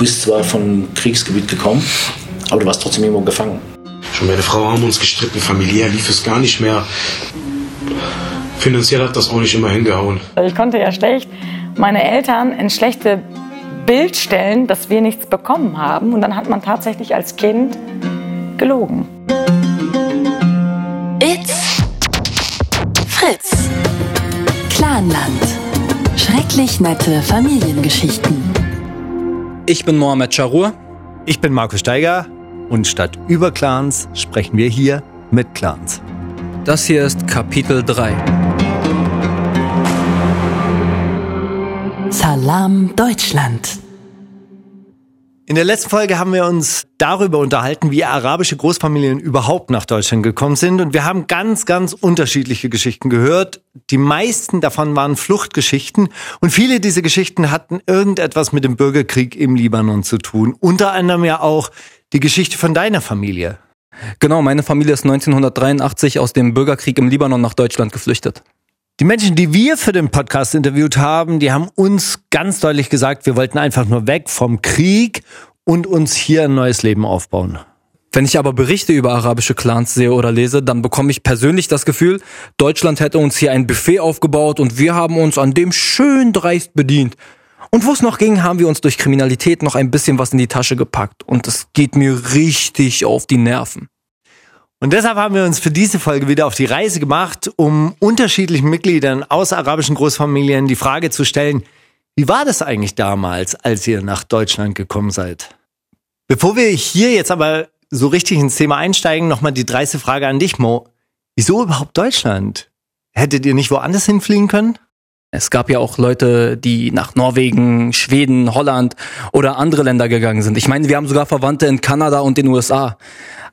bist zwar vom Kriegsgebiet gekommen, aber du warst trotzdem irgendwo gefangen. Schon meine Frau haben uns gestritten, familiär lief es gar nicht mehr. Finanziell hat das auch nicht immer hingehauen. Ich konnte ja schlecht meine Eltern in schlechte Bild stellen, dass wir nichts bekommen haben. Und dann hat man tatsächlich als Kind gelogen. It's Fritz. Clanland. Schrecklich nette Familiengeschichten. Ich bin Mohamed Charur. Ich bin Markus Steiger und statt über Clans sprechen wir hier mit Clans. Das hier ist Kapitel 3. Salam Deutschland. In der letzten Folge haben wir uns darüber unterhalten, wie arabische Großfamilien überhaupt nach Deutschland gekommen sind. Und wir haben ganz, ganz unterschiedliche Geschichten gehört. Die meisten davon waren Fluchtgeschichten. Und viele dieser Geschichten hatten irgendetwas mit dem Bürgerkrieg im Libanon zu tun. Unter anderem ja auch die Geschichte von deiner Familie. Genau, meine Familie ist 1983 aus dem Bürgerkrieg im Libanon nach Deutschland geflüchtet. Die Menschen, die wir für den Podcast interviewt haben, die haben uns ganz deutlich gesagt, wir wollten einfach nur weg vom Krieg und uns hier ein neues Leben aufbauen. Wenn ich aber Berichte über arabische Clans sehe oder lese, dann bekomme ich persönlich das Gefühl, Deutschland hätte uns hier ein Buffet aufgebaut und wir haben uns an dem schön dreist bedient. Und wo es noch ging, haben wir uns durch Kriminalität noch ein bisschen was in die Tasche gepackt. Und es geht mir richtig auf die Nerven. Und deshalb haben wir uns für diese Folge wieder auf die Reise gemacht, um unterschiedlichen Mitgliedern aus arabischen Großfamilien die Frage zu stellen, wie war das eigentlich damals, als ihr nach Deutschland gekommen seid? Bevor wir hier jetzt aber so richtig ins Thema einsteigen, nochmal die dreiste Frage an dich, Mo. Wieso überhaupt Deutschland? Hättet ihr nicht woanders hinfliegen können? Es gab ja auch Leute, die nach Norwegen, Schweden, Holland oder andere Länder gegangen sind. Ich meine, wir haben sogar Verwandte in Kanada und den USA.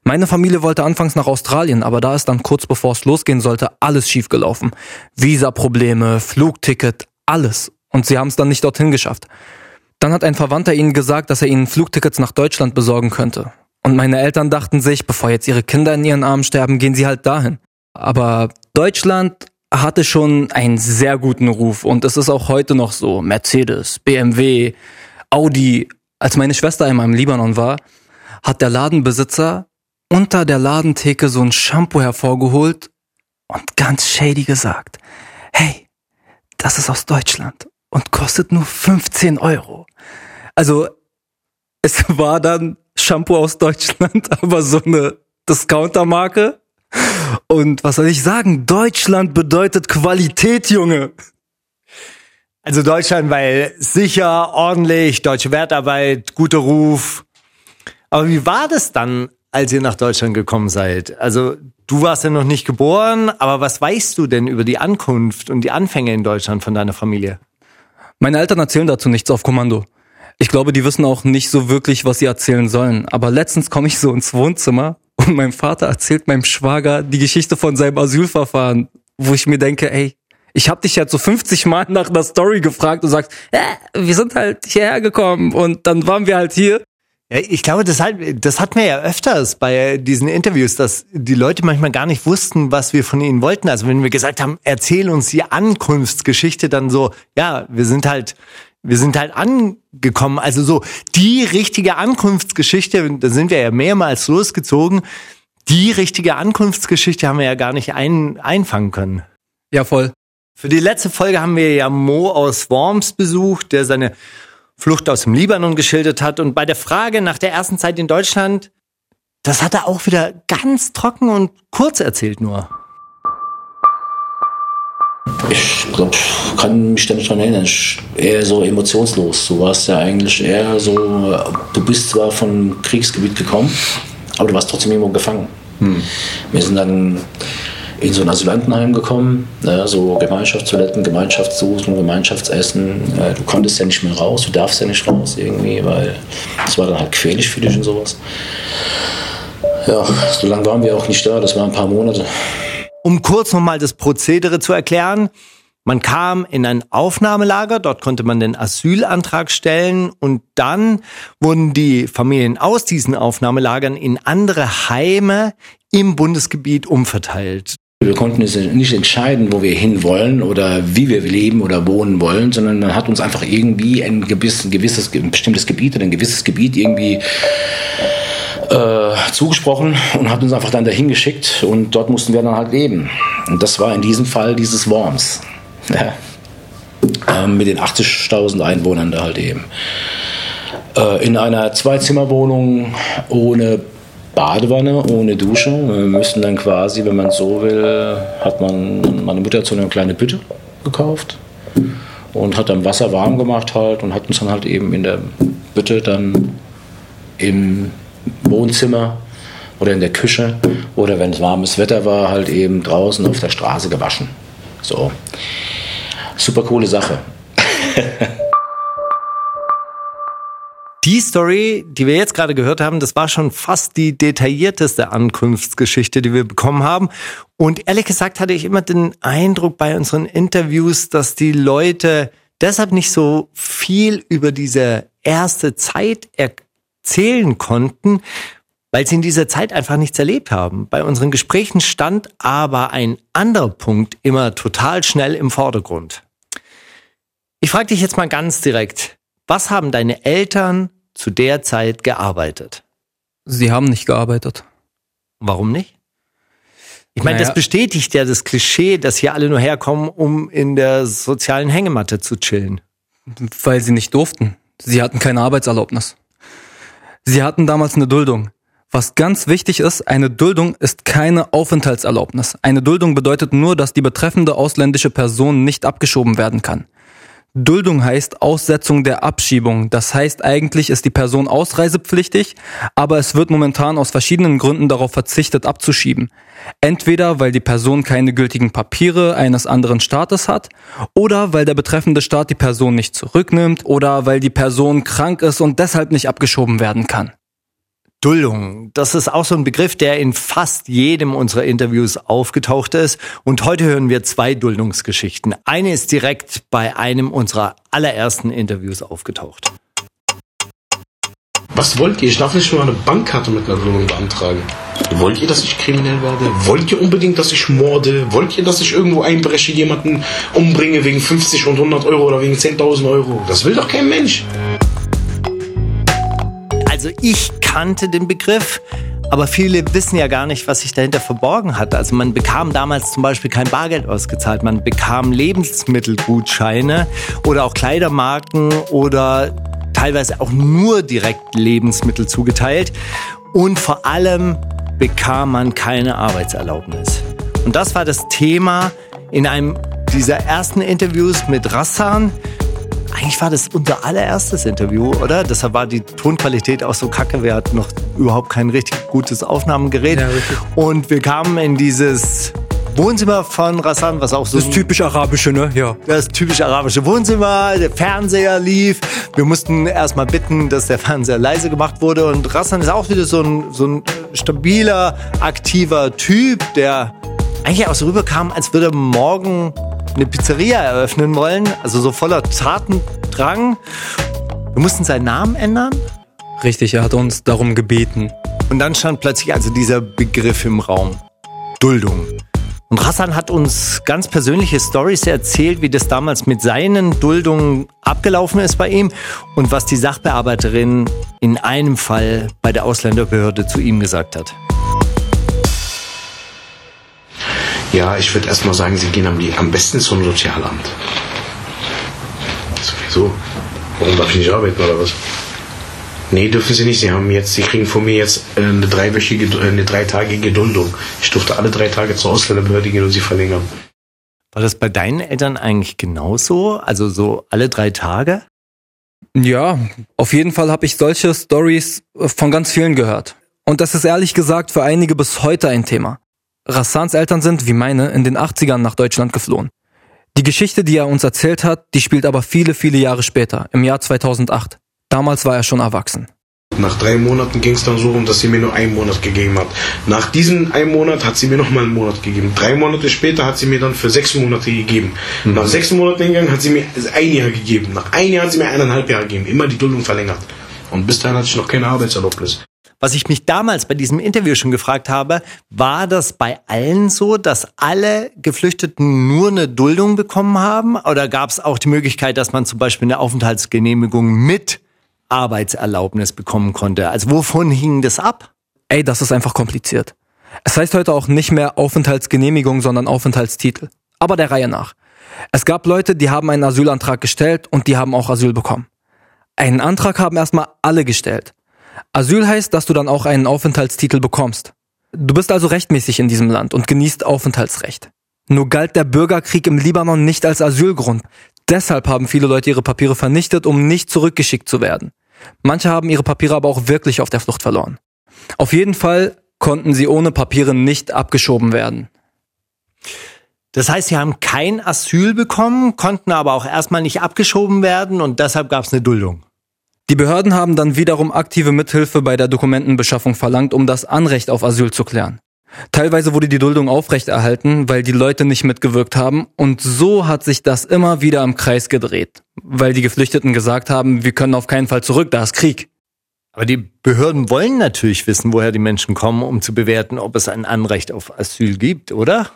Meine Familie wollte anfangs nach Australien, aber da ist dann kurz bevor es losgehen sollte, alles schiefgelaufen. Visa-Probleme, Flugticket, alles. Und sie haben es dann nicht dorthin geschafft. Dann hat ein Verwandter ihnen gesagt, dass er ihnen Flugtickets nach Deutschland besorgen könnte. Und meine Eltern dachten sich, bevor jetzt ihre Kinder in ihren Armen sterben, gehen sie halt dahin. Aber Deutschland hatte schon einen sehr guten Ruf und es ist auch heute noch so. Mercedes, BMW, Audi. Als meine Schwester einmal im Libanon war, hat der Ladenbesitzer unter der Ladentheke so ein Shampoo hervorgeholt und ganz shady gesagt, hey, das ist aus Deutschland und kostet nur 15 Euro. Also es war dann Shampoo aus Deutschland, aber so eine Discountermarke. Und was soll ich sagen? Deutschland bedeutet Qualität, Junge. Also Deutschland, weil sicher, ordentlich, deutsche Wertarbeit, guter Ruf. Aber wie war das dann, als ihr nach Deutschland gekommen seid? Also du warst ja noch nicht geboren, aber was weißt du denn über die Ankunft und die Anfänge in Deutschland von deiner Familie? Meine Eltern erzählen dazu nichts auf Kommando. Ich glaube, die wissen auch nicht so wirklich, was sie erzählen sollen. Aber letztens komme ich so ins Wohnzimmer und mein Vater erzählt meinem Schwager die Geschichte von seinem Asylverfahren, wo ich mir denke, ey, ich habe dich ja so 50 Mal nach einer Story gefragt und sagst, äh, wir sind halt hierher gekommen und dann waren wir halt hier ja, ich glaube, das, halt, das hatten wir ja öfters bei diesen Interviews, dass die Leute manchmal gar nicht wussten, was wir von ihnen wollten. Also wenn wir gesagt haben, erzähl uns die Ankunftsgeschichte, dann so, ja, wir sind halt, wir sind halt angekommen. Also so die richtige Ankunftsgeschichte, da sind wir ja mehrmals losgezogen. Die richtige Ankunftsgeschichte haben wir ja gar nicht ein, einfangen können. Ja, voll. Für die letzte Folge haben wir ja Mo aus Worms besucht, der seine Flucht aus dem Libanon geschildert hat. Und bei der Frage nach der ersten Zeit in Deutschland, das hat er auch wieder ganz trocken und kurz erzählt nur. Ich glaube, kann mich da nicht dran erinnern. Ich, eher so emotionslos. Du warst ja eigentlich eher so, du bist zwar vom Kriegsgebiet gekommen, aber du warst trotzdem irgendwo gefangen. Hm. Wir sind dann in so ein Asylantenheim gekommen, ne, so Gemeinschaftstoiletten, Gemeinschaftssuchen, Gemeinschaftsessen. Du konntest ja nicht mehr raus, du darfst ja nicht raus irgendwie, weil es war dann halt quälig für dich und sowas. Ja, so lange waren wir auch nicht da, das waren ein paar Monate. Um kurz nochmal das Prozedere zu erklären. Man kam in ein Aufnahmelager, dort konnte man den Asylantrag stellen und dann wurden die Familien aus diesen Aufnahmelagern in andere Heime im Bundesgebiet umverteilt. Wir konnten uns nicht entscheiden, wo wir hinwollen oder wie wir leben oder wohnen wollen, sondern man hat uns einfach irgendwie ein gewisses, ein gewisses ein bestimmtes Gebiet oder ein gewisses Gebiet irgendwie äh, zugesprochen und hat uns einfach dann dahin geschickt und dort mussten wir dann halt leben. Und das war in diesem Fall dieses Worms. Ja. Ähm, mit den 80.000 Einwohnern da halt eben. Äh, in einer Zweizimmerwohnung ohne Badewanne ohne Dusche. Wir müssen dann quasi, wenn man so will, hat man meine Mutter so eine kleine Bütte gekauft und hat dann Wasser warm gemacht halt und hat uns dann halt eben in der Bütte dann im Wohnzimmer oder in der Küche oder wenn es warmes Wetter war, halt eben draußen auf der Straße gewaschen. So. Super coole Sache. Die Story, die wir jetzt gerade gehört haben, das war schon fast die detaillierteste Ankunftsgeschichte, die wir bekommen haben. Und ehrlich gesagt hatte ich immer den Eindruck bei unseren Interviews, dass die Leute deshalb nicht so viel über diese erste Zeit erzählen konnten, weil sie in dieser Zeit einfach nichts erlebt haben. Bei unseren Gesprächen stand aber ein anderer Punkt immer total schnell im Vordergrund. Ich frage dich jetzt mal ganz direkt, was haben deine Eltern zu der Zeit gearbeitet? Sie haben nicht gearbeitet. Warum nicht? Ich meine, Naja. das bestätigt ja das Klischee, dass hier alle nur herkommen, um in der sozialen Hängematte zu chillen. Weil sie nicht durften. Sie hatten keine Arbeitserlaubnis. Sie hatten damals eine Duldung. Was ganz wichtig ist, eine Duldung ist keine Aufenthaltserlaubnis. Eine Duldung bedeutet nur, dass die betreffende ausländische Person nicht abgeschoben werden kann. Duldung heißt Aussetzung der Abschiebung. Das heißt, eigentlich ist die Person ausreisepflichtig, aber es wird momentan aus verschiedenen Gründen darauf verzichtet abzuschieben. Entweder weil die Person keine gültigen Papiere eines anderen Staates hat oder weil der betreffende Staat die Person nicht zurücknimmt oder weil die Person krank ist und deshalb nicht abgeschoben werden kann. Duldung, das ist auch so ein Begriff, der in fast jedem unserer Interviews aufgetaucht ist. Und heute hören wir zwei Duldungsgeschichten. Eine ist direkt bei einem unserer allerersten Interviews aufgetaucht. Was wollt ihr? Ich darf nicht mal eine Bankkarte mit einer Duldung beantragen. Wollt ihr, dass ich kriminell werde? Wollt ihr unbedingt, dass ich morde? Wollt ihr, dass ich irgendwo einbreche, jemanden umbringe wegen 50 und 100 Euro oder wegen 10.000 Euro? Das will doch kein Mensch. Also ich kannte den Begriff, aber viele wissen ja gar nicht, was sich dahinter verborgen hat. Also man bekam damals zum Beispiel kein Bargeld ausgezahlt, man bekam Lebensmittelgutscheine oder auch Kleidermarken oder teilweise auch nur direkt Lebensmittel zugeteilt. Und vor allem bekam man keine Arbeitserlaubnis. Und das war das Thema in einem dieser ersten Interviews mit Rassan. Eigentlich war das unser allererstes Interview, oder? Deshalb war die Tonqualität auch so kacke. Wir hatten noch überhaupt kein richtig gutes Aufnahmegerät. Ja. Und wir kamen in dieses Wohnzimmer von Rassan, was auch so ein- typisch arabische, ne? Ja. das typisch arabische Wohnzimmer, der Fernseher lief. Wir mussten erstmal bitten, dass der Fernseher leise gemacht wurde. Und Rassan ist auch wieder so ein, so ein stabiler, aktiver Typ, der eigentlich auch so rüberkam, als würde morgen eine Pizzeria eröffnen wollen. Also so voller Tatendrang. Wir mussten seinen Namen ändern. Richtig, er hat uns darum gebeten. Und dann stand plötzlich also dieser Begriff im Raum. Duldung. Und Rassan hat uns ganz persönliche Stories erzählt, wie das damals mit seinen Duldungen abgelaufen ist bei ihm und was die Sachbearbeiterin in einem Fall bei der Ausländerbehörde zu ihm gesagt hat. Ja, ich würde erstmal sagen, Sie gehen am, am besten zum Sozialamt. Sowieso. Warum darf ich nicht arbeiten oder was? Nee, dürfen Sie nicht. Sie haben jetzt, Sie kriegen von mir jetzt äh, eine dreiwöchige, äh, eine dreitagige Duldung. Ich durfte alle drei Tage zur Ausländerbehörde gehen und sie verlängern. War das bei deinen Eltern eigentlich genauso? Also so alle drei Tage? Ja, auf jeden Fall habe ich solche Stories äh, von ganz vielen gehört. Und das ist ehrlich gesagt für einige bis heute ein Thema. Rassans Eltern sind, wie meine, in den 80ern nach Deutschland geflohen. Die Geschichte, die er uns erzählt hat, die spielt aber viele, viele Jahre später, im Jahr 2008. Damals war er schon erwachsen. Nach drei Monaten ging es dann so rum, dass sie mir nur einen Monat gegeben hat. Nach diesem einen Monat hat sie mir noch mal einen Monat gegeben. Drei Monate später hat sie mir dann für sechs Monate gegeben. Nach sechs Monaten gegangen hat sie mir ein Jahr gegeben. Nach einem Jahr hat sie mir eineinhalb Jahre gegeben. Immer die Duldung verlängert. Und bis dahin hatte ich noch keine Arbeitserlaubnis. Was ich mich damals bei diesem Interview schon gefragt habe, war das bei allen so, dass alle Geflüchteten nur eine Duldung bekommen haben? Oder gab es auch die Möglichkeit, dass man zum Beispiel eine Aufenthaltsgenehmigung mit Arbeitserlaubnis bekommen konnte? Also wovon hing das ab? Ey, das ist einfach kompliziert. Es heißt heute auch nicht mehr Aufenthaltsgenehmigung, sondern Aufenthaltstitel. Aber der Reihe nach. Es gab Leute, die haben einen Asylantrag gestellt und die haben auch Asyl bekommen. Einen Antrag haben erstmal alle gestellt. Asyl heißt, dass du dann auch einen Aufenthaltstitel bekommst. Du bist also rechtmäßig in diesem Land und genießt Aufenthaltsrecht. Nur galt der Bürgerkrieg im Libanon nicht als Asylgrund. Deshalb haben viele Leute ihre Papiere vernichtet, um nicht zurückgeschickt zu werden. Manche haben ihre Papiere aber auch wirklich auf der Flucht verloren. Auf jeden Fall konnten sie ohne Papiere nicht abgeschoben werden. Das heißt, sie haben kein Asyl bekommen, konnten aber auch erstmal nicht abgeschoben werden und deshalb gab es eine Duldung. Die Behörden haben dann wiederum aktive Mithilfe bei der Dokumentenbeschaffung verlangt, um das Anrecht auf Asyl zu klären. Teilweise wurde die Duldung aufrechterhalten, weil die Leute nicht mitgewirkt haben und so hat sich das immer wieder im Kreis gedreht, weil die Geflüchteten gesagt haben, wir können auf keinen Fall zurück, da ist Krieg. Aber die Behörden wollen natürlich wissen, woher die Menschen kommen, um zu bewerten, ob es ein Anrecht auf Asyl gibt, oder?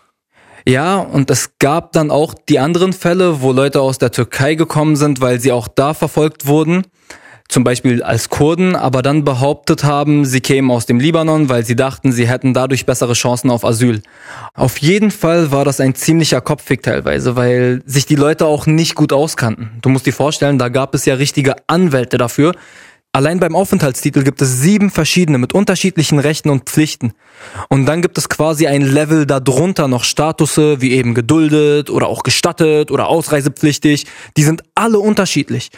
Ja, und es gab dann auch die anderen Fälle, wo Leute aus der Türkei gekommen sind, weil sie auch da verfolgt wurden, zum Beispiel als Kurden, aber dann behauptet haben, sie kämen aus dem Libanon, weil sie dachten, sie hätten dadurch bessere Chancen auf Asyl. Auf jeden Fall war das ein ziemlicher Kopfweg teilweise, weil sich die Leute auch nicht gut auskannten. Du musst dir vorstellen, da gab es ja richtige Anwälte dafür, Allein beim Aufenthaltstitel gibt es sieben verschiedene mit unterschiedlichen Rechten und Pflichten. Und dann gibt es quasi ein Level darunter noch Statusse wie eben geduldet oder auch gestattet oder ausreisepflichtig. Die sind alle unterschiedlich.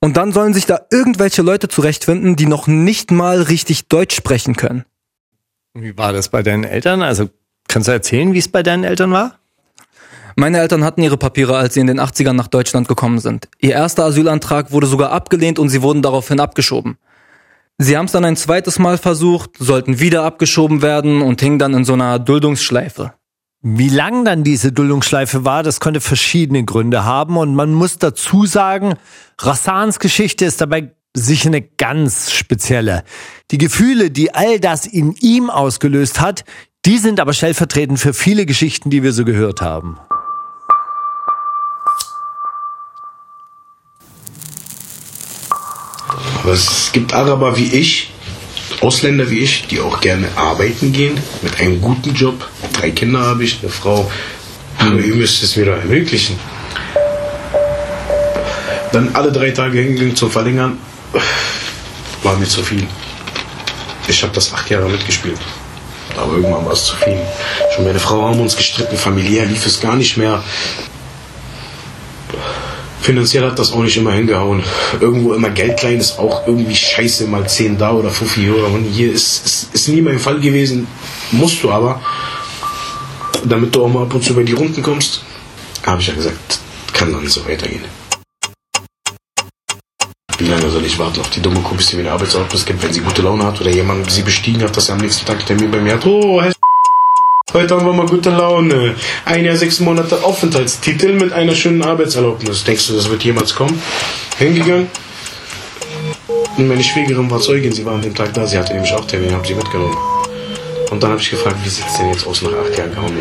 Und dann sollen sich da irgendwelche Leute zurechtfinden, die noch nicht mal richtig Deutsch sprechen können. Wie war das bei deinen Eltern? Also kannst du erzählen, wie es bei deinen Eltern war? Meine Eltern hatten ihre Papiere, als sie in den 80ern nach Deutschland gekommen sind. Ihr erster Asylantrag wurde sogar abgelehnt und sie wurden daraufhin abgeschoben. Sie haben es dann ein zweites Mal versucht, sollten wieder abgeschoben werden und hingen dann in so einer Duldungsschleife. Wie lang dann diese Duldungsschleife war, das konnte verschiedene Gründe haben und man muss dazu sagen, Rassans Geschichte ist dabei sicher eine ganz spezielle. Die Gefühle, die all das in ihm ausgelöst hat, die sind aber stellvertretend für viele Geschichten, die wir so gehört haben. Aber es gibt Araber wie ich, Ausländer wie ich, die auch gerne arbeiten gehen, mit einem guten Job. Drei Kinder habe ich, eine Frau. Aber ihr müsst es mir doch ermöglichen. Dann alle drei Tage hingehen zum Verlängern, war mir zu viel. Ich habe das acht Jahre mitgespielt. Aber irgendwann war es zu viel. Schon meine Frau haben uns gestritten, familiär lief es gar nicht mehr. Finanziell hat das auch nicht immer hingehauen. Irgendwo immer Geld klein ist auch irgendwie scheiße, mal 10 da oder 5 Euro. Und hier ist, ist, ist nie mein Fall gewesen. Musst du aber, damit du auch mal ab und zu bei die Runden kommst, habe ich ja gesagt, kann doch nicht so weitergehen. Wie lange soll ich warten auf die dumme Kuh, bis sie mir eine Arbeitserlaubnis gibt, wenn sie gute Laune hat oder jemand sie bestiegen hat, dass er am nächsten Tag einen Termin bei mir hat? Oh, Heute haben wir mal gute Laune. Ein Jahr, sechs Monate Aufenthaltstitel mit einer schönen Arbeitserlaubnis. Denkst du, das wird jemals kommen? Hingegangen. Und meine Schwägerin war Zeugin, sie war an dem Tag da, sie hatte nämlich auch Termin, habe sie mitgenommen. Und dann habe ich gefragt, wie sieht es denn jetzt aus nach acht Jahren gehauen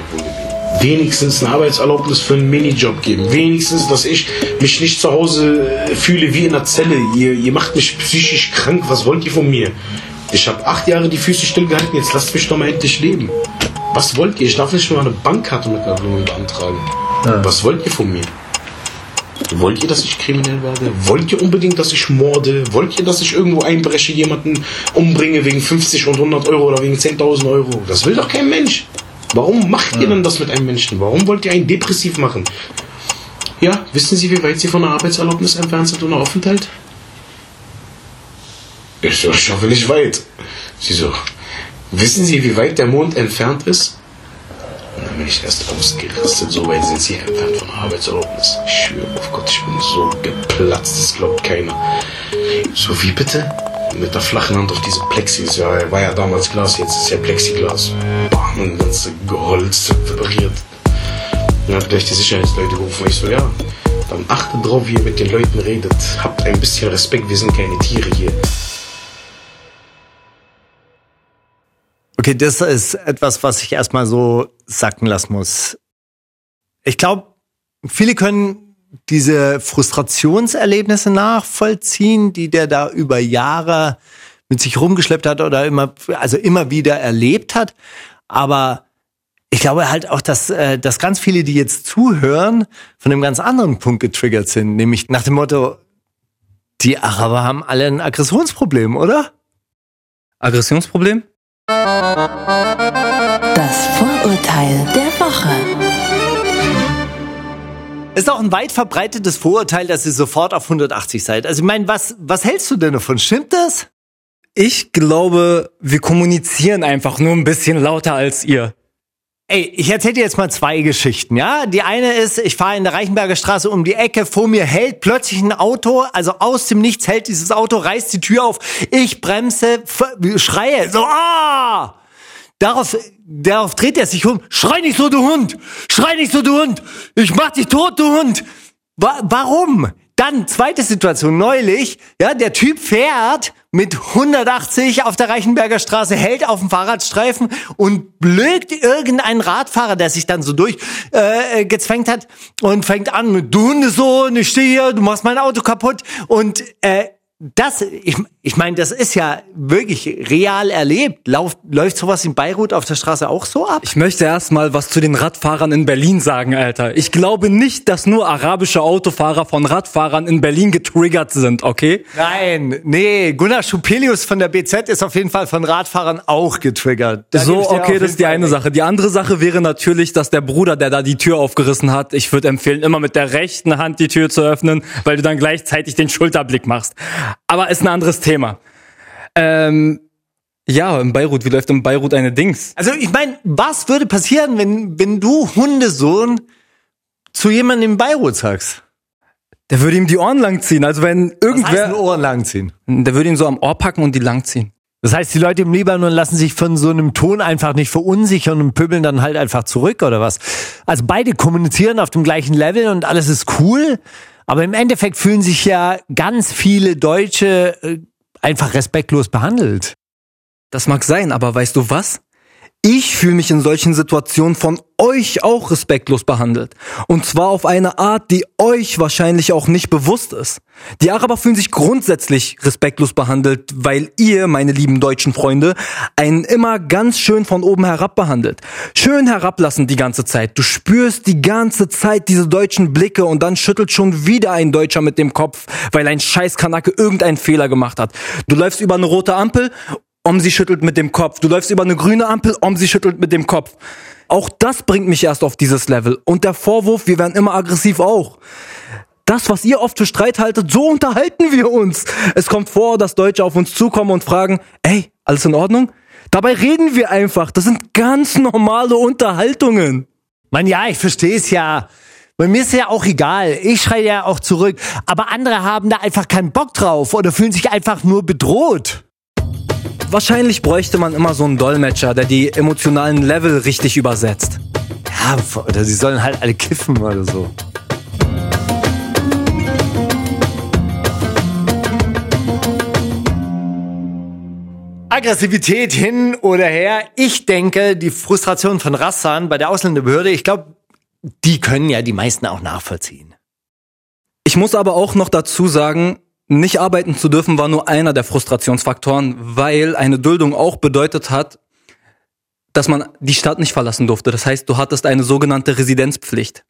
Wenigstens eine Arbeitserlaubnis für einen Minijob geben. Wenigstens, dass ich mich nicht zu Hause fühle wie in einer Zelle. Ihr, ihr macht mich psychisch krank. Was wollt ihr von mir? Ich habe acht Jahre die Füße stillgehalten, jetzt lasst mich doch mal endlich leben. Was wollt ihr? Ich darf nicht mal eine Bankkarte mit einer Blume beantragen. Ja. Was wollt ihr von mir? Wollt ihr, dass ich kriminell werde? Wollt ihr unbedingt, dass ich morde? Wollt ihr, dass ich irgendwo einbreche, jemanden umbringe wegen 50 und 100 Euro oder wegen 10.000 Euro? Das will doch kein Mensch. Warum macht ja. ihr denn das mit einem Menschen? Warum wollt ihr einen depressiv machen? Ja, wissen Sie, wie weit Sie von der Arbeitserlaubnis entfernt sind ohne Aufenthalt? Ich, ich hoffe nicht weit. Sie so, Wissen Sie, wie weit der Mond entfernt ist? Und dann bin ich erst ausgerastet. So weit sind Sie entfernt von der Arbeitserlaubnis. Ich schwöre auf Gott, ich bin so geplatzt, das glaubt keiner. So wie bitte? Mit der flachen Hand auf diese Plexis. Ja, war ja damals Glas, jetzt ist ja Plexiglas. Bam, und ganze geholzt, vibriert. Dann hat gleich die Sicherheitsleute gerufen. Ich so, ja, dann achtet drauf, wie ihr mit den Leuten redet. Habt ein bisschen Respekt, wir sind keine Tiere hier. Okay, das ist etwas, was ich erstmal so sacken lassen muss. Ich glaube, viele können diese Frustrationserlebnisse nachvollziehen, die der da über Jahre mit sich rumgeschleppt hat oder immer, also immer wieder erlebt hat. Aber ich glaube halt auch, dass, äh, dass ganz viele, die jetzt zuhören, von einem ganz anderen Punkt getriggert sind, nämlich nach dem Motto, die Araber haben alle ein Aggressionsproblem, oder? Aggressionsproblem? Das Vorurteil der Woche. Ist auch ein weit verbreitetes Vorurteil, dass ihr sofort auf 180 seid. Also ich meine, was, was hältst du denn davon? Stimmt das? Ich glaube, wir kommunizieren einfach nur ein bisschen lauter als ihr. Ey, ich erzähle dir jetzt mal zwei Geschichten, ja? Die eine ist, ich fahre in der Reichenberger Straße um die Ecke, vor mir hält plötzlich ein Auto, also aus dem Nichts hält dieses Auto, reißt die Tür auf, ich bremse, schreie, so, ah! Darauf, darauf dreht er sich um, schrei nicht so, du Hund! Schrei nicht so, du Hund! Ich mach dich tot, du Hund! Wa warum? Dann, zweite Situation, neulich, ja, der Typ fährt mit 180 auf der Reichenberger Straße, hält auf dem Fahrradstreifen und blökt irgendeinen Radfahrer, der sich dann so durch äh, gezwängt hat und fängt an mit, du Hundesohn, ich stehe hier, du machst mein Auto kaputt. Und äh, das, ich, ich meine, das ist ja wirklich real erlebt. Lauf, läuft sowas in Beirut auf der Straße auch so ab? Ich möchte erst mal was zu den Radfahrern in Berlin sagen, Alter. Ich glaube nicht, dass nur arabische Autofahrer von Radfahrern in Berlin getriggert sind, okay? Nein, nee, Gunnar Schupelius von der BZ ist auf jeden Fall von Radfahrern auch getriggert. Da so, okay, das ist die eine Sache. Die andere Sache wäre natürlich, dass der Bruder, der da die Tür aufgerissen hat, ich würde empfehlen, immer mit der rechten Hand die Tür zu öffnen, weil du dann gleichzeitig den Schulterblick machst. Aber ist ein anderes Thema. Ähm, ja, in Beirut, wie läuft in Beirut eine Dings? Also ich meine, was würde passieren, wenn, wenn du Hundesohn zu jemandem in Beirut sagst? Der würde ihm die Ohren langziehen. Also wenn irgendwer. Was heißt Ohren langziehen? Der würde ihn so am Ohr packen und die langziehen. Das heißt, die Leute im Libanon lassen sich von so einem Ton einfach nicht verunsichern und pöbeln dann halt einfach zurück oder was? Also beide kommunizieren auf dem gleichen Level und alles ist cool. Aber im Endeffekt fühlen sich ja ganz viele Deutsche äh, einfach respektlos behandelt. Das mag sein, aber weißt du was? Ich fühle mich in solchen Situationen von euch auch respektlos behandelt. Und zwar auf eine Art, die euch wahrscheinlich auch nicht bewusst ist. Die Araber fühlen sich grundsätzlich respektlos behandelt, weil ihr, meine lieben deutschen Freunde, einen immer ganz schön von oben herab behandelt. Schön herablassen die ganze Zeit. Du spürst die ganze Zeit diese deutschen Blicke und dann schüttelt schon wieder ein Deutscher mit dem Kopf, weil ein Scheißkanake irgendeinen Fehler gemacht hat. Du läufst über eine rote Ampel Omsi schüttelt mit dem Kopf. Du läufst über eine grüne Ampel, Omsi schüttelt mit dem Kopf. Auch das bringt mich erst auf dieses Level. Und der Vorwurf, wir werden immer aggressiv auch. Das, was ihr oft für Streit haltet, so unterhalten wir uns. Es kommt vor, dass Deutsche auf uns zukommen und fragen, ey, alles in Ordnung? Dabei reden wir einfach. Das sind ganz normale Unterhaltungen. Man, ja, ich verstehe es ja. Bei mir ist ja auch egal. Ich schreie ja auch zurück. Aber andere haben da einfach keinen Bock drauf oder fühlen sich einfach nur bedroht. Wahrscheinlich bräuchte man immer so einen Dolmetscher, der die emotionalen Level richtig übersetzt. Ja, oder sie sollen halt alle kiffen oder so. Aggressivität hin oder her. Ich denke, die Frustration von Rassan bei der Ausländerbehörde, ich glaube, die können ja die meisten auch nachvollziehen. Ich muss aber auch noch dazu sagen, nicht arbeiten zu dürfen war nur einer der Frustrationsfaktoren, weil eine Duldung auch bedeutet hat, dass man die Stadt nicht verlassen durfte. Das heißt, du hattest eine sogenannte Residenzpflicht.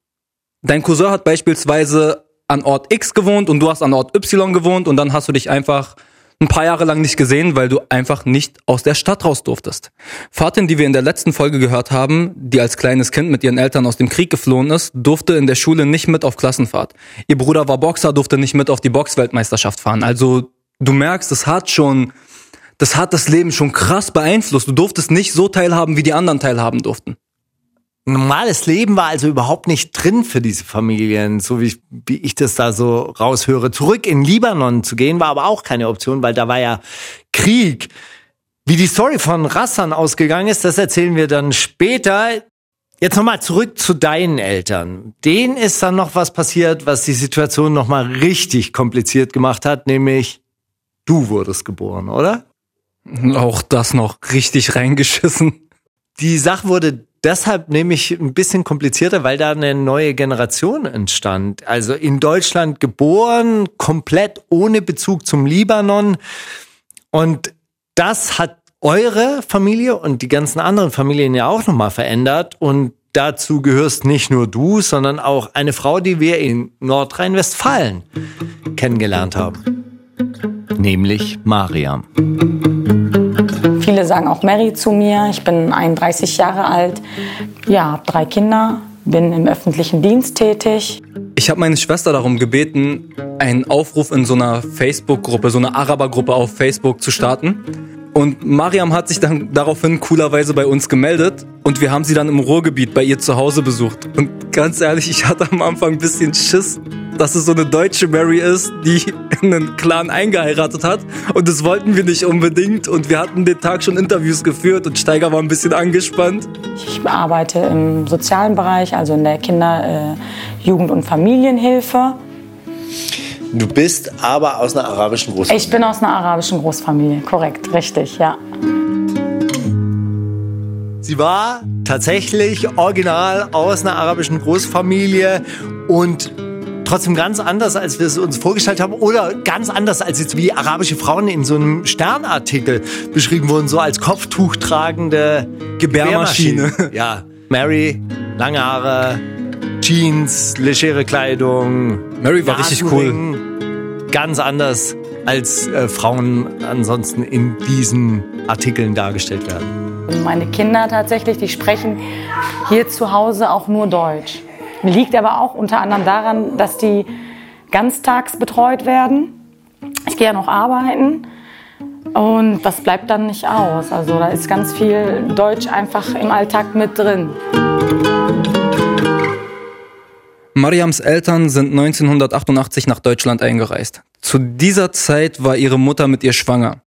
Dein Cousin hat beispielsweise an Ort X gewohnt und du hast an Ort Y gewohnt und dann hast du dich einfach ein paar Jahre lang nicht gesehen, weil du einfach nicht aus der Stadt raus durftest. Fatin, die wir in der letzten Folge gehört haben, die als kleines Kind mit ihren Eltern aus dem Krieg geflohen ist, durfte in der Schule nicht mit auf Klassenfahrt. Ihr Bruder war Boxer, durfte nicht mit auf die Boxweltmeisterschaft fahren. Also du merkst, es hat schon, das hat das Leben schon krass beeinflusst. Du durftest nicht so teilhaben, wie die anderen teilhaben durften normales Leben war also überhaupt nicht drin für diese Familien, so wie, wie ich das da so raushöre. Zurück in Libanon zu gehen war aber auch keine Option, weil da war ja Krieg. Wie die Story von Rassan ausgegangen ist, das erzählen wir dann später. Jetzt nochmal zurück zu deinen Eltern. Denen ist dann noch was passiert, was die Situation nochmal richtig kompliziert gemacht hat, nämlich du wurdest geboren, oder? Auch das noch richtig reingeschissen. Die Sache wurde deshalb nämlich ein bisschen komplizierter, weil da eine neue Generation entstand. Also in Deutschland geboren, komplett ohne Bezug zum Libanon. Und das hat eure Familie und die ganzen anderen Familien ja auch nochmal verändert. Und dazu gehörst nicht nur du, sondern auch eine Frau, die wir in Nordrhein-Westfalen kennengelernt haben. Nämlich Mariam. Viele sagen auch Mary zu mir. Ich bin 31 Jahre alt, ja, habe drei Kinder, bin im öffentlichen Dienst tätig. Ich habe meine Schwester darum gebeten, einen Aufruf in so einer Facebook-Gruppe, so einer Araber-Gruppe auf Facebook zu starten. Und Mariam hat sich dann daraufhin coolerweise bei uns gemeldet und wir haben sie dann im Ruhrgebiet bei ihr zu Hause besucht. Und ganz ehrlich, ich hatte am Anfang ein bisschen Schiss, dass es so eine deutsche Mary ist, die in einen Clan eingeheiratet hat. Und das wollten wir nicht unbedingt. Und wir hatten den Tag schon Interviews geführt und Steiger war ein bisschen angespannt. Ich arbeite im sozialen Bereich, also in der Kinder-, äh, Jugend- und Familienhilfe. Du bist aber aus einer arabischen Großfamilie. Ich bin aus einer arabischen Großfamilie, korrekt, richtig, ja. Sie war tatsächlich original aus einer arabischen Großfamilie und trotzdem ganz anders, als wir es uns vorgestellt haben oder ganz anders, als jetzt wie arabische Frauen in so einem Sternartikel beschrieben wurden, so als Kopftuch tragende Gebärmaschine. Ja, Mary, lange Haare, Jeans, legere Kleidung. Mary war richtig cool. Ganz anders, als äh, Frauen ansonsten in diesen Artikeln dargestellt werden. Meine Kinder tatsächlich, die sprechen hier zu Hause auch nur Deutsch. Liegt aber auch unter anderem daran, dass die ganztags betreut werden. Ich gehe ja noch arbeiten und das bleibt dann nicht aus. Also da ist ganz viel Deutsch einfach im Alltag mit drin. Mariams Eltern sind 1988 nach Deutschland eingereist. Zu dieser Zeit war ihre Mutter mit ihr schwanger.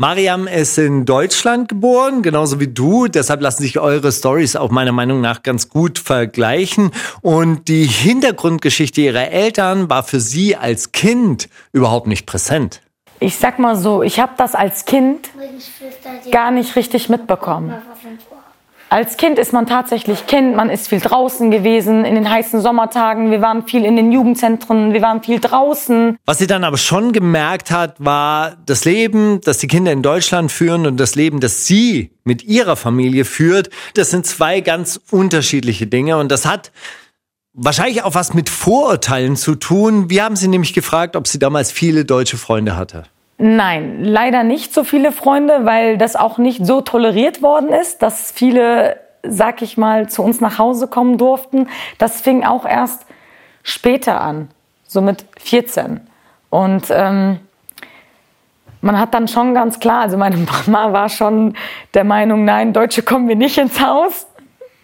Mariam ist in Deutschland geboren, genauso wie du. Deshalb lassen sich eure Stories auch meiner Meinung nach ganz gut vergleichen. Und die Hintergrundgeschichte ihrer Eltern war für sie als Kind überhaupt nicht präsent. Ich sag mal so, ich habe das als Kind gar nicht richtig mitbekommen. Als Kind ist man tatsächlich Kind, man ist viel draußen gewesen in den heißen Sommertagen, wir waren viel in den Jugendzentren, wir waren viel draußen. Was sie dann aber schon gemerkt hat, war das Leben, das die Kinder in Deutschland führen und das Leben, das sie mit ihrer Familie führt. Das sind zwei ganz unterschiedliche Dinge und das hat wahrscheinlich auch was mit Vorurteilen zu tun. Wir haben sie nämlich gefragt, ob sie damals viele deutsche Freunde hatte. Nein, leider nicht so viele Freunde, weil das auch nicht so toleriert worden ist, dass viele, sag ich mal, zu uns nach Hause kommen durften. Das fing auch erst später an, so mit 14. Und ähm, man hat dann schon ganz klar, also meine Mama war schon der Meinung, nein, Deutsche kommen wir nicht ins Haus.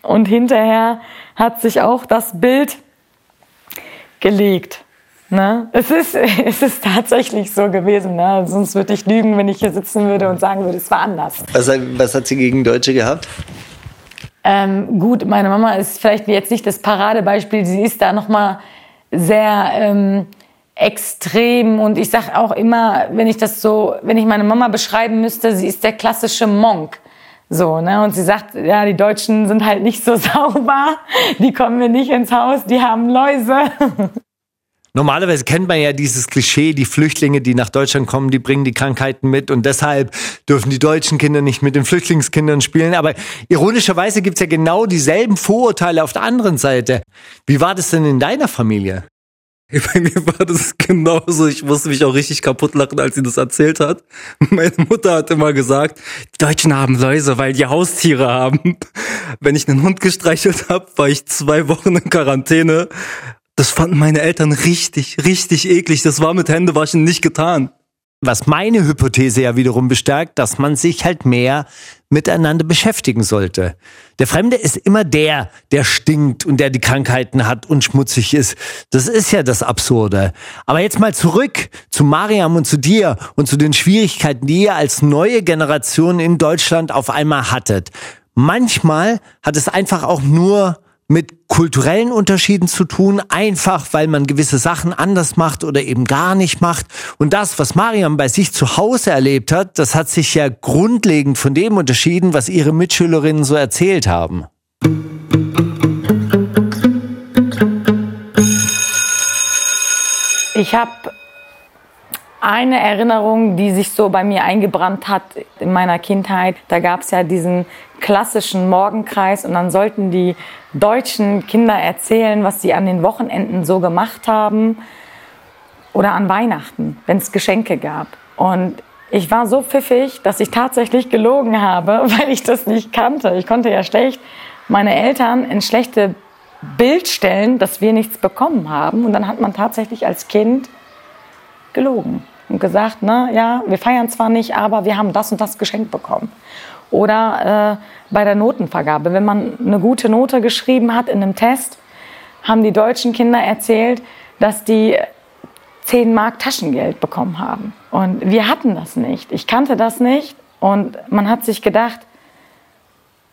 Und hinterher hat sich auch das Bild gelegt. Ne? Es, ist, es ist tatsächlich so gewesen. Ne? Sonst würde ich lügen, wenn ich hier sitzen würde und sagen würde, es war anders. Was, was hat sie gegen Deutsche gehabt? Ähm, gut, meine Mama ist vielleicht jetzt nicht das Paradebeispiel. Sie ist da noch mal sehr ähm, extrem und ich sage auch immer, wenn ich das so, wenn ich meine Mama beschreiben müsste, sie ist der klassische Monk. So, ne? Und sie sagt, ja, die Deutschen sind halt nicht so sauber, die kommen mir nicht ins Haus, die haben Läuse. Normalerweise kennt man ja dieses Klischee, die Flüchtlinge, die nach Deutschland kommen, die bringen die Krankheiten mit und deshalb dürfen die deutschen Kinder nicht mit den Flüchtlingskindern spielen. Aber ironischerweise gibt's ja genau dieselben Vorurteile auf der anderen Seite. Wie war das denn in deiner Familie? Bei mir war das genauso. Ich musste mich auch richtig kaputt lachen, als sie das erzählt hat. Meine Mutter hat immer gesagt, die Deutschen haben Läuse, weil die Haustiere haben. Wenn ich einen Hund gestreichelt habe, war ich zwei Wochen in Quarantäne. Das fanden meine Eltern richtig, richtig eklig. Das war mit Händewaschen nicht getan. Was meine Hypothese ja wiederum bestärkt, dass man sich halt mehr miteinander beschäftigen sollte. Der Fremde ist immer der, der stinkt und der die Krankheiten hat und schmutzig ist. Das ist ja das Absurde. Aber jetzt mal zurück zu Mariam und zu dir und zu den Schwierigkeiten, die ihr als neue Generation in Deutschland auf einmal hattet. Manchmal hat es einfach auch nur mit kulturellen Unterschieden zu tun, einfach weil man gewisse Sachen anders macht oder eben gar nicht macht. Und das, was Mariam bei sich zu Hause erlebt hat, das hat sich ja grundlegend von dem unterschieden, was ihre Mitschülerinnen so erzählt haben. Ich habe eine Erinnerung, die sich so bei mir eingebrannt hat in meiner Kindheit. Da gab es ja diesen klassischen Morgenkreis und dann sollten die deutschen Kinder erzählen, was sie an den Wochenenden so gemacht haben oder an Weihnachten, wenn es Geschenke gab. Und ich war so pfiffig, dass ich tatsächlich gelogen habe, weil ich das nicht kannte. Ich konnte ja schlecht meine Eltern in schlechte Bild stellen, dass wir nichts bekommen haben. Und dann hat man tatsächlich als Kind gelogen und gesagt, na ja, wir feiern zwar nicht, aber wir haben das und das geschenkt bekommen. Oder äh, bei der Notenvergabe, wenn man eine gute Note geschrieben hat in einem Test, haben die deutschen Kinder erzählt, dass die 10 Mark Taschengeld bekommen haben. Und wir hatten das nicht. Ich kannte das nicht. Und man hat sich gedacht,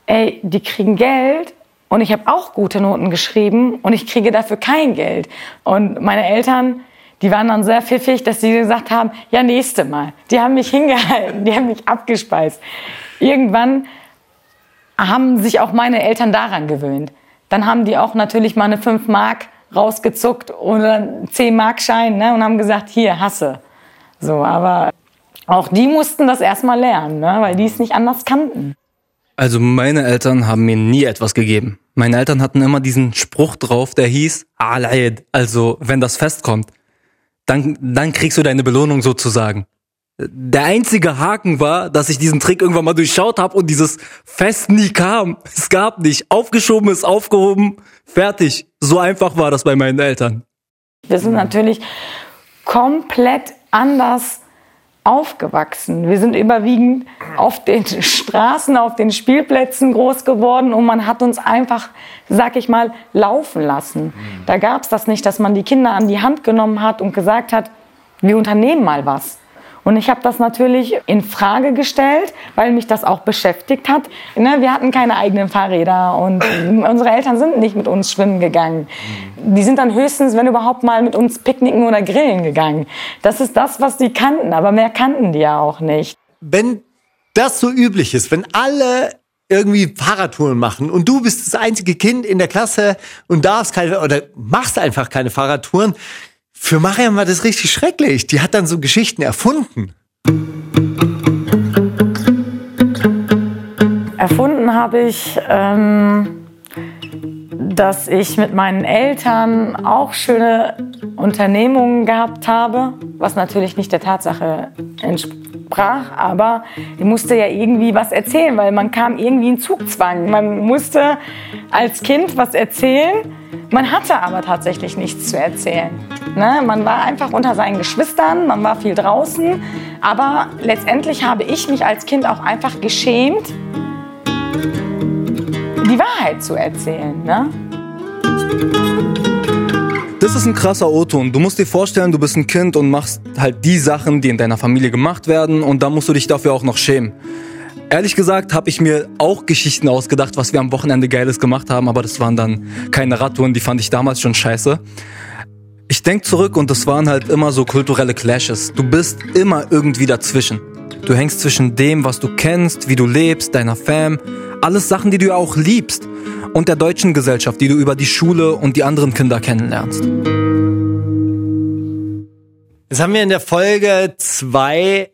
ey, die kriegen Geld und ich habe auch gute Noten geschrieben und ich kriege dafür kein Geld. Und meine Eltern, die waren dann sehr pfiffig, dass sie gesagt haben, ja, nächste Mal. Die haben mich hingehalten, die haben mich abgespeist. Irgendwann haben sich auch meine Eltern daran gewöhnt. Dann haben die auch natürlich mal eine 5 Mark rausgezuckt oder einen 10 Mark Schein ne, und haben gesagt, hier, hasse. So, aber auch die mussten das erstmal lernen, ne, weil die es nicht anders kannten. Also meine Eltern haben mir nie etwas gegeben. Meine Eltern hatten immer diesen Spruch drauf, der hieß Al-Eid, also wenn das Fest kommt, dann, dann kriegst du deine Belohnung sozusagen. Der einzige Haken war, dass ich diesen Trick irgendwann mal durchschaut habe und dieses Fest nie kam. Es gab nicht. Aufgeschoben ist aufgehoben, fertig. So einfach war das bei meinen Eltern. Wir sind natürlich komplett anders aufgewachsen. Wir sind überwiegend auf den Straßen, auf den Spielplätzen groß geworden und man hat uns einfach, sag ich mal, laufen lassen. Da gab es das nicht, dass man die Kinder an die Hand genommen hat und gesagt hat, wir unternehmen mal was. Und ich habe das natürlich in Frage gestellt, weil mich das auch beschäftigt hat. Ne, wir hatten keine eigenen Fahrräder und unsere Eltern sind nicht mit uns schwimmen gegangen. Die sind dann höchstens, wenn überhaupt mal mit uns picknicken oder grillen gegangen. Das ist das, was die kannten, aber mehr kannten die ja auch nicht. Wenn das so üblich ist, wenn alle irgendwie Fahrradtouren machen und du bist das einzige Kind in der Klasse und darfst keine oder machst einfach keine Fahrradtouren, für Mariam war das richtig schrecklich. Die hat dann so Geschichten erfunden. Erfunden habe ich, ähm, dass ich mit meinen Eltern auch schöne Unternehmungen gehabt habe, was natürlich nicht der Tatsache entsprach, aber ich musste ja irgendwie was erzählen, weil man kam irgendwie in Zugzwang. Man musste als Kind was erzählen, man hatte aber tatsächlich nichts zu erzählen. Ne? Man war einfach unter seinen Geschwistern, man war viel draußen, aber letztendlich habe ich mich als Kind auch einfach geschämt, die Wahrheit zu erzählen. Ne? Das ist ein krasser O-Ton. Du musst dir vorstellen, du bist ein Kind und machst halt die Sachen, die in deiner Familie gemacht werden und dann musst du dich dafür auch noch schämen. Ehrlich gesagt habe ich mir auch Geschichten ausgedacht, was wir am Wochenende Geiles gemacht haben, aber das waren dann keine Radtouren, die fand ich damals schon scheiße. Ich denk zurück und das waren halt immer so kulturelle Clashes. Du bist immer irgendwie dazwischen. Du hängst zwischen dem, was du kennst, wie du lebst, deiner Fam, alles Sachen, die du auch liebst und der deutschen Gesellschaft, die du über die Schule und die anderen Kinder kennenlernst. Jetzt haben wir in der Folge zwei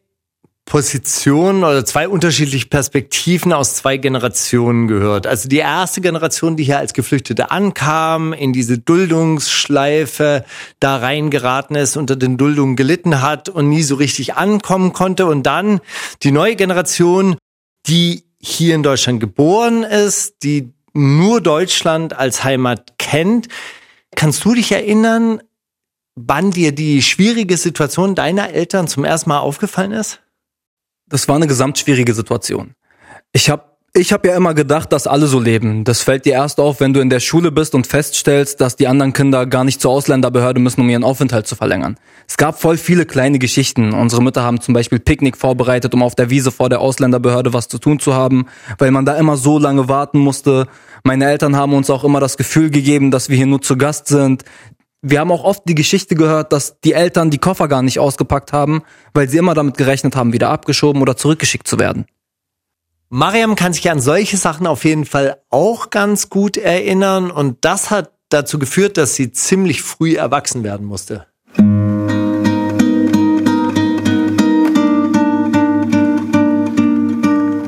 Positionen oder zwei unterschiedliche Perspektiven aus zwei Generationen gehört. Also die erste Generation, die hier als Geflüchtete ankam, in diese Duldungsschleife da reingeraten ist, unter den Duldungen gelitten hat und nie so richtig ankommen konnte. Und dann die neue Generation, die hier in Deutschland geboren ist, die nur Deutschland als Heimat kennt. Kannst du dich erinnern, wann dir die schwierige Situation deiner Eltern zum ersten Mal aufgefallen ist? Das war eine gesamt schwierige Situation. Ich habe Ich habe ja immer gedacht, dass alle so leben. Das fällt dir erst auf, wenn du in der Schule bist und feststellst, dass die anderen Kinder gar nicht zur Ausländerbehörde müssen, um ihren Aufenthalt zu verlängern. Es gab voll viele kleine Geschichten. Unsere Mütter haben zum Beispiel Picknick vorbereitet, um auf der Wiese vor der Ausländerbehörde was zu tun zu haben, weil man da immer so lange warten musste. Meine Eltern haben uns auch immer das Gefühl gegeben, dass wir hier nur zu Gast sind. Wir haben auch oft die Geschichte gehört, dass die Eltern die Koffer gar nicht ausgepackt haben, weil sie immer damit gerechnet haben, wieder abgeschoben oder zurückgeschickt zu werden. Mariam kann sich an solche Sachen auf jeden Fall auch ganz gut erinnern und das hat dazu geführt, dass sie ziemlich früh erwachsen werden musste.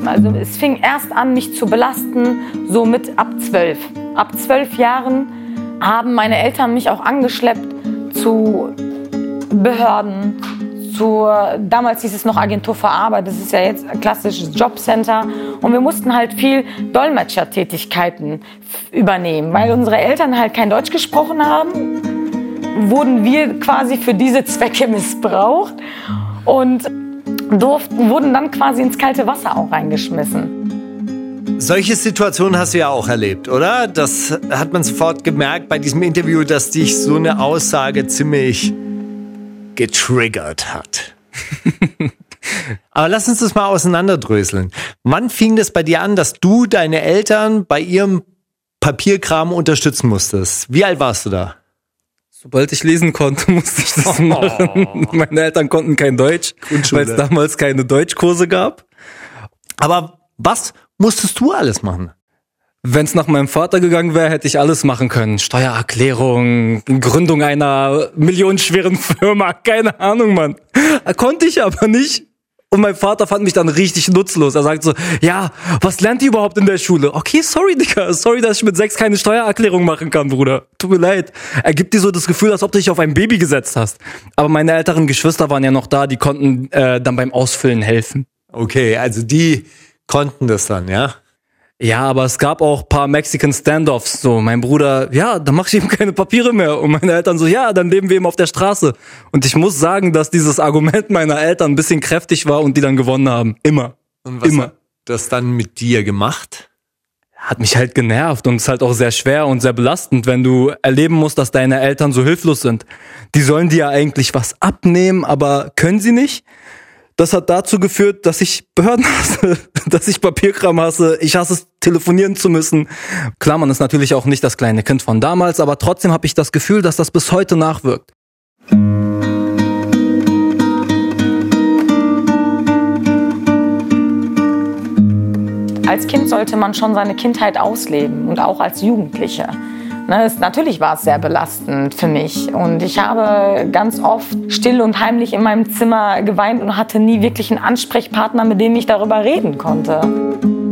Also es fing erst an, mich zu belasten, so mit ab zwölf. Ab zwölf Jahren haben meine Eltern mich auch angeschleppt zu Behörden, zur, damals hieß es noch Agentur für Arbeit, das ist ja jetzt ein klassisches Jobcenter. Und wir mussten halt viel Dolmetschertätigkeiten übernehmen, weil unsere Eltern halt kein Deutsch gesprochen haben, wurden wir quasi für diese Zwecke missbraucht und durften, wurden dann quasi ins kalte Wasser auch reingeschmissen. Solche Situationen hast du ja auch erlebt, oder? Das hat man sofort gemerkt bei diesem Interview, dass dich so eine Aussage ziemlich getriggert hat. Aber lass uns das mal auseinanderdröseln. Wann fing das bei dir an, dass du deine Eltern bei ihrem Papierkram unterstützen musstest? Wie alt warst du da? Sobald ich lesen konnte, musste ich das machen. Meine Eltern konnten kein Deutsch, weil es damals keine Deutschkurse gab. Aber was musstest du alles machen? Wenn es nach meinem Vater gegangen wäre, hätte ich alles machen können. Steuererklärung, Gründung einer millionenschweren Firma, keine Ahnung, Mann. Konnte ich aber nicht. Und mein Vater fand mich dann richtig nutzlos. Er sagt so, ja, was lernt ihr überhaupt in der Schule? Okay, sorry, Digga. Sorry, dass ich mit sechs keine Steuererklärung machen kann, Bruder. Tut mir leid. Er gibt dir so das Gefühl, als ob du dich auf ein Baby gesetzt hast. Aber meine älteren Geschwister waren ja noch da, die konnten äh, dann beim Ausfüllen helfen. Okay, also die konnten das dann, ja? Ja, aber es gab auch paar Mexican Standoffs. So, mein Bruder, ja, dann mach ich ihm keine Papiere mehr. Und meine Eltern so, ja, dann leben wir eben auf der Straße. Und ich muss sagen, dass dieses Argument meiner Eltern ein bisschen kräftig war und die dann gewonnen haben. Immer. Und was Immer. hat das dann mit dir gemacht? Hat mich halt genervt und ist halt auch sehr schwer und sehr belastend, wenn du erleben musst, dass deine Eltern so hilflos sind. Die sollen dir ja eigentlich was abnehmen, aber können sie nicht. Das hat dazu geführt, dass ich Behörden hasse, dass ich Papierkram hasse. Ich hasse es, telefonieren zu müssen. Klar, man ist natürlich auch nicht das kleine Kind von damals, aber trotzdem habe ich das Gefühl, dass das bis heute nachwirkt. Als Kind sollte man schon seine Kindheit ausleben und auch als Jugendliche. Ne, es, natürlich war es sehr belastend für mich und ich habe ganz oft still und heimlich in meinem Zimmer geweint und hatte nie wirklich einen Ansprechpartner, mit dem ich darüber reden konnte.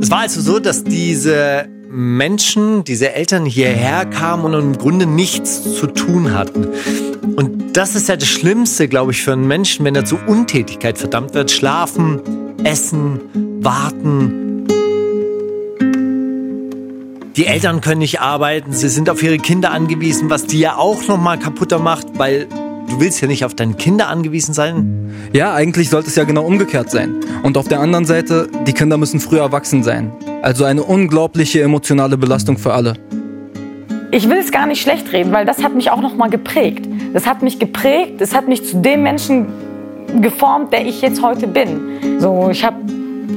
Es war also so, dass diese Menschen, diese Eltern hierher kamen und im Grunde nichts zu tun hatten. Und das ist ja das Schlimmste, glaube ich, für einen Menschen, wenn er zur Untätigkeit verdammt wird. Schlafen, essen, warten. Die Eltern können nicht arbeiten, sie sind auf ihre Kinder angewiesen, was die ja auch noch mal kaputter macht, weil du willst ja nicht auf deine Kinder angewiesen sein. Ja, eigentlich sollte es ja genau umgekehrt sein. Und auf der anderen Seite, die Kinder müssen früher erwachsen sein. Also eine unglaubliche emotionale Belastung für alle. Ich will es gar nicht schlecht reden, weil das hat mich auch noch mal geprägt. Das hat mich geprägt, das hat mich zu dem Menschen geformt, der ich jetzt heute bin. So, ich habe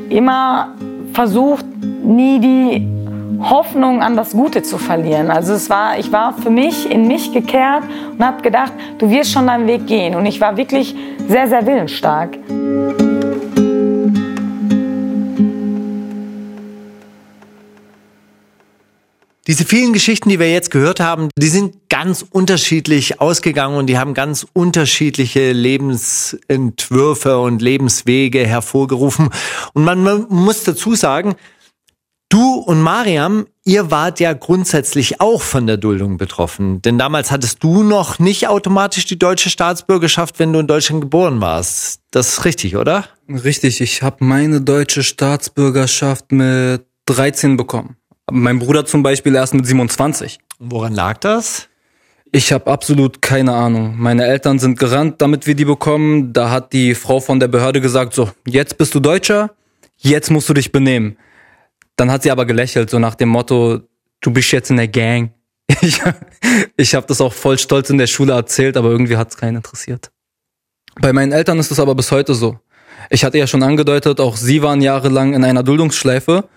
immer versucht, nie die Hoffnung an das Gute zu verlieren. Also es war, ich war für mich in mich gekehrt und habe gedacht, du wirst schon deinen Weg gehen. Und ich war wirklich sehr, sehr willensstark. Diese vielen Geschichten, die wir jetzt gehört haben, die sind ganz unterschiedlich ausgegangen und die haben ganz unterschiedliche Lebensentwürfe und Lebenswege hervorgerufen. Und man muss dazu sagen, Du und Mariam, ihr wart ja grundsätzlich auch von der Duldung betroffen. Denn damals hattest du noch nicht automatisch die deutsche Staatsbürgerschaft, wenn du in Deutschland geboren warst. Das ist richtig, oder? Richtig, ich habe meine deutsche Staatsbürgerschaft mit 13 bekommen. Mein Bruder zum Beispiel erst mit 27. Woran lag das? Ich habe absolut keine Ahnung. Meine Eltern sind gerannt, damit wir die bekommen. Da hat die Frau von der Behörde gesagt, so, jetzt bist du Deutscher, jetzt musst du dich benehmen. Dann hat sie aber gelächelt, so nach dem Motto, du bist jetzt in der Gang. Ich, ich habe das auch voll stolz in der Schule erzählt, aber irgendwie hat es keinen interessiert. Bei meinen Eltern ist es aber bis heute so. Ich hatte ja schon angedeutet, auch sie waren jahrelang in einer Duldungsschleife,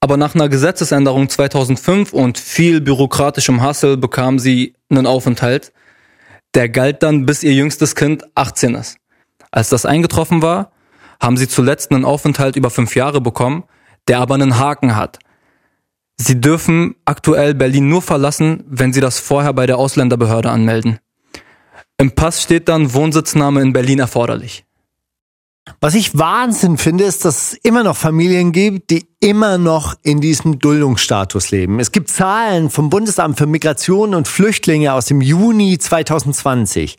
aber nach einer Gesetzesänderung 2005 und viel bürokratischem Hassel bekam sie einen Aufenthalt. Der galt dann, bis ihr jüngstes Kind 18 ist. Als das eingetroffen war, haben sie zuletzt einen Aufenthalt über fünf Jahre bekommen, der aber einen Haken hat – Sie dürfen aktuell Berlin nur verlassen, wenn Sie das vorher bei der Ausländerbehörde anmelden. Im Pass steht dann Wohnsitznahme in Berlin erforderlich. Was ich Wahnsinn finde, ist, dass es immer noch Familien gibt, die immer noch in diesem Duldungsstatus leben. Es gibt Zahlen vom Bundesamt für Migration und Flüchtlinge aus dem Juni 2020.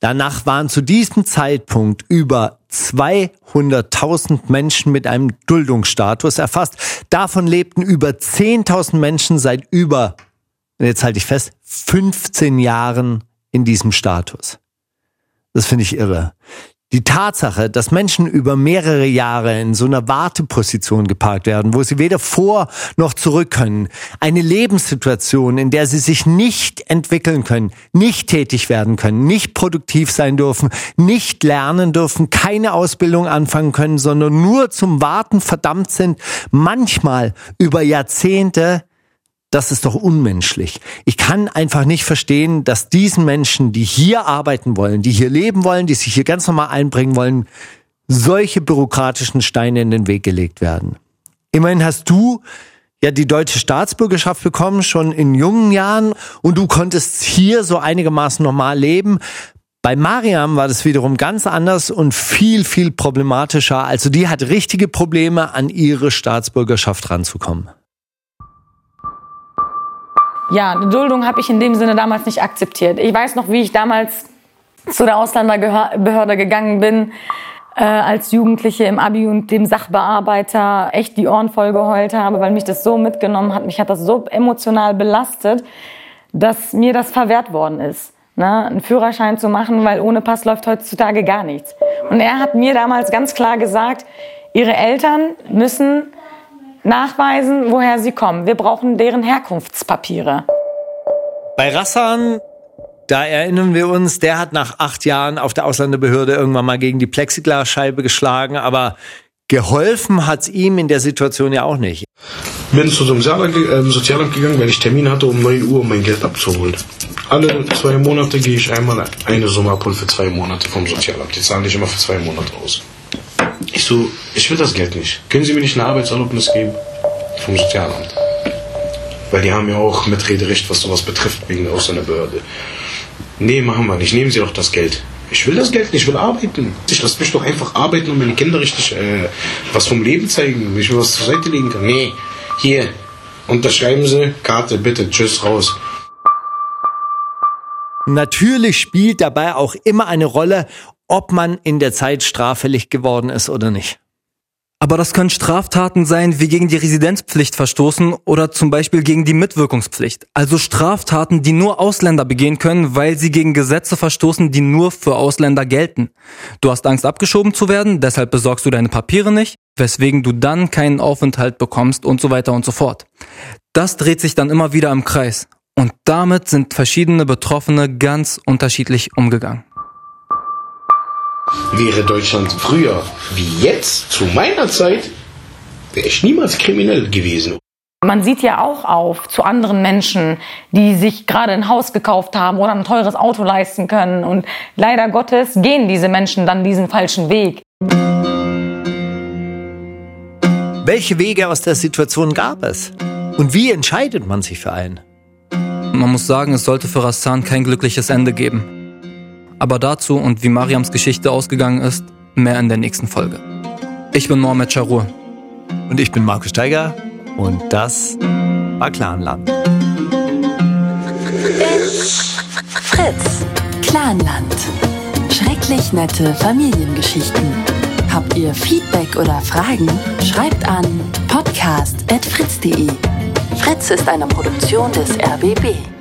Danach waren zu diesem Zeitpunkt über 200.000 Menschen mit einem Duldungsstatus erfasst. Davon lebten über 10.000 Menschen seit über, jetzt halte ich fest, 15 Jahren in diesem Status. Das finde ich irre. Die Tatsache, dass Menschen über mehrere Jahre in so einer Warteposition geparkt werden, wo sie weder vor noch zurück können, eine Lebenssituation, in der sie sich nicht entwickeln können, nicht tätig werden können, nicht produktiv sein dürfen, nicht lernen dürfen, keine Ausbildung anfangen können, sondern nur zum Warten verdammt sind, manchmal über Jahrzehnte, das ist doch unmenschlich. Ich kann einfach nicht verstehen, dass diesen Menschen, die hier arbeiten wollen, die hier leben wollen, die sich hier ganz normal einbringen wollen, solche bürokratischen Steine in den Weg gelegt werden. Immerhin hast du ja die deutsche Staatsbürgerschaft bekommen, schon in jungen Jahren, und du konntest hier so einigermaßen normal leben. Bei Mariam war das wiederum ganz anders und viel, viel problematischer. Also die hat richtige Probleme, an ihre Staatsbürgerschaft ranzukommen. Ja, eine Duldung habe ich in dem Sinne damals nicht akzeptiert. Ich weiß noch, wie ich damals zu der Ausländerbehörde gegangen bin, äh, als Jugendliche im Abi und dem Sachbearbeiter echt die Ohren voll geheult habe, weil mich das so mitgenommen hat. Mich hat das so emotional belastet, dass mir das verwehrt worden ist. Ne, einen Führerschein zu machen, weil ohne Pass läuft heutzutage gar nichts. Und er hat mir damals ganz klar gesagt, ihre Eltern müssen nachweisen, woher sie kommen. Wir brauchen deren Herkunftspapiere. Bei Rassan, da erinnern wir uns, der hat nach acht Jahren auf der Ausländerbehörde irgendwann mal gegen die Plexiglasscheibe geschlagen, aber geholfen hat's ihm in der Situation ja auch nicht. Bin zu zum Sozialamt, äh, Sozialamt gegangen, weil ich Termin hatte, um 9 Uhr mein Geld abzuholen. Alle zwei Monate gehe ich einmal eine Summe abholen für zwei Monate vom Sozialamt. Die zahlen ich immer für zwei Monate aus. Ich so, ich will das Geld nicht. Können Sie mir nicht eine Arbeitserlaubnis geben? Vom Sozialamt. Weil die haben ja auch Mitrederecht, was sowas betrifft, wegen der Ausländerbehörde. Nee, machen wir nicht. Nehmen Sie doch das Geld. Ich will das Geld nicht, ich will arbeiten. Ich lasse mich doch einfach arbeiten und meine Kinder richtig äh, was vom Leben zeigen, ich mir was zur Seite legen kann. Nee, hier, unterschreiben Sie, Karte, bitte, tschüss, raus. Natürlich spielt dabei auch immer eine Rolle, ob man in der Zeit straffällig geworden ist oder nicht. Aber das können Straftaten sein, wie gegen die Residenzpflicht verstoßen oder zum Beispiel gegen die Mitwirkungspflicht. Also Straftaten, die nur Ausländer begehen können, weil sie gegen Gesetze verstoßen, die nur für Ausländer gelten. Du hast Angst abgeschoben zu werden, deshalb besorgst du deine Papiere nicht, weswegen du dann keinen Aufenthalt bekommst und so weiter und so fort. Das dreht sich dann immer wieder im Kreis. Und damit sind verschiedene Betroffene ganz unterschiedlich umgegangen. Wäre Deutschland früher wie jetzt, zu meiner Zeit, wäre ich niemals kriminell gewesen. Man sieht ja auch auf zu anderen Menschen, die sich gerade ein Haus gekauft haben oder ein teures Auto leisten können. Und leider Gottes gehen diese Menschen dann diesen falschen Weg. Welche Wege aus der Situation gab es? Und wie entscheidet man sich für einen? Man muss sagen, es sollte für Rassan kein glückliches Ende geben. Aber dazu und wie Mariams Geschichte ausgegangen ist, mehr in der nächsten Folge. Ich bin Mohamed Charur. Und ich bin Markus Steiger. Und das war Clanland. Fritz. Clanland. Schrecklich nette Familiengeschichten. Habt ihr Feedback oder Fragen? Schreibt an podcast.fritz.de. Fritz ist eine Produktion des RBB.